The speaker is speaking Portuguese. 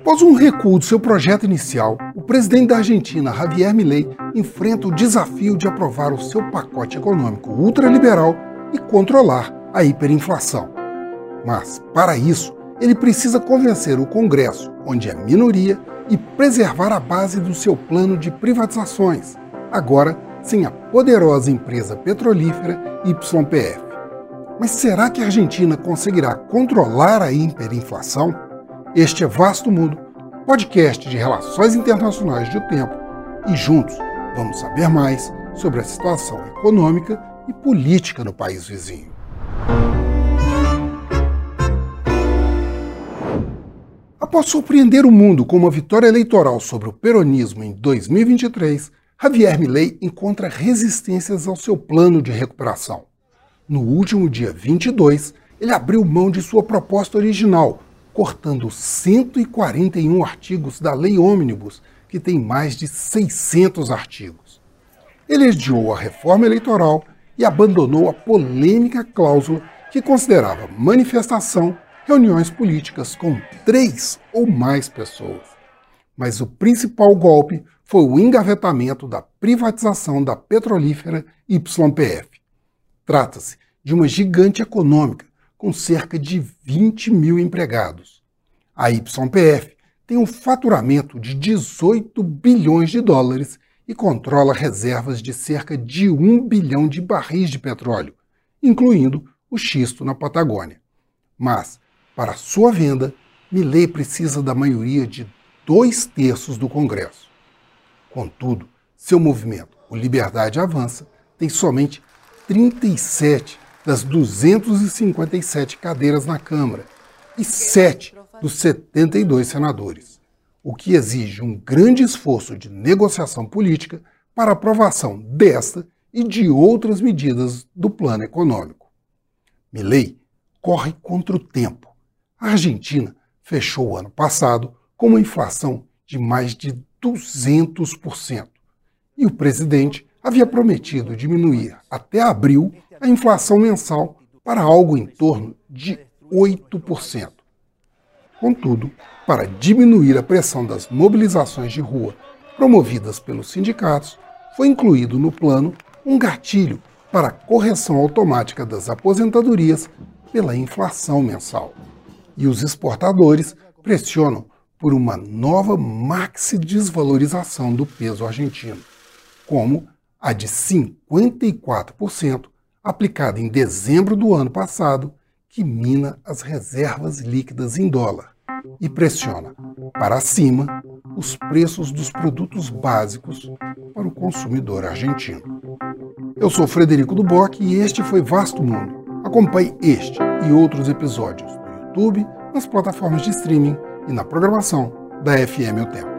Após um recuo do seu projeto inicial, o presidente da Argentina, Javier Milei, enfrenta o desafio de aprovar o seu pacote econômico ultraliberal e controlar a hiperinflação. Mas, para isso, ele precisa convencer o Congresso, onde é minoria, e preservar a base do seu plano de privatizações, agora sem a poderosa empresa petrolífera YPF. Mas será que a Argentina conseguirá controlar a hiperinflação? Este é Vasto Mundo, podcast de relações internacionais de O Tempo, e juntos vamos saber mais sobre a situação econômica e política no país vizinho. Após surpreender o mundo com uma vitória eleitoral sobre o peronismo em 2023, Javier Milei encontra resistências ao seu plano de recuperação. No último dia 22, ele abriu mão de sua proposta original, cortando 141 artigos da Lei Ônibus, que tem mais de 600 artigos. Ele adiou a reforma eleitoral e abandonou a polêmica cláusula que considerava manifestação reuniões políticas com três ou mais pessoas. Mas o principal golpe foi o engavetamento da privatização da petrolífera YPF. Trata-se de uma gigante econômica com cerca de 20 mil empregados. A YPF tem um faturamento de 18 bilhões de dólares e controla reservas de cerca de 1 bilhão de barris de petróleo, incluindo o xisto na Patagônia. Mas, para sua venda, Milley precisa da maioria de dois terços do Congresso. Contudo, seu movimento, o Liberdade Avança, tem somente 37 das 257 cadeiras na Câmara e 7 dos 72 senadores, o que exige um grande esforço de negociação política para aprovação desta e de outras medidas do plano econômico. Milley corre contra o tempo. A Argentina fechou o ano passado com uma inflação de mais de 200%. E o presidente havia prometido diminuir até abril a inflação mensal para algo em torno de 8%. Contudo, para diminuir a pressão das mobilizações de rua promovidas pelos sindicatos, foi incluído no plano um gatilho para a correção automática das aposentadorias pela inflação mensal. E os exportadores pressionam por uma nova maxi desvalorização do peso argentino, como a de 54% aplicada em dezembro do ano passado, que mina as reservas líquidas em dólar e pressiona para cima os preços dos produtos básicos para o consumidor argentino. Eu sou Frederico Duboc e este foi Vasto Mundo. Acompanhe este e outros episódios no YouTube, nas plataformas de streaming e na programação da FM O Tempo.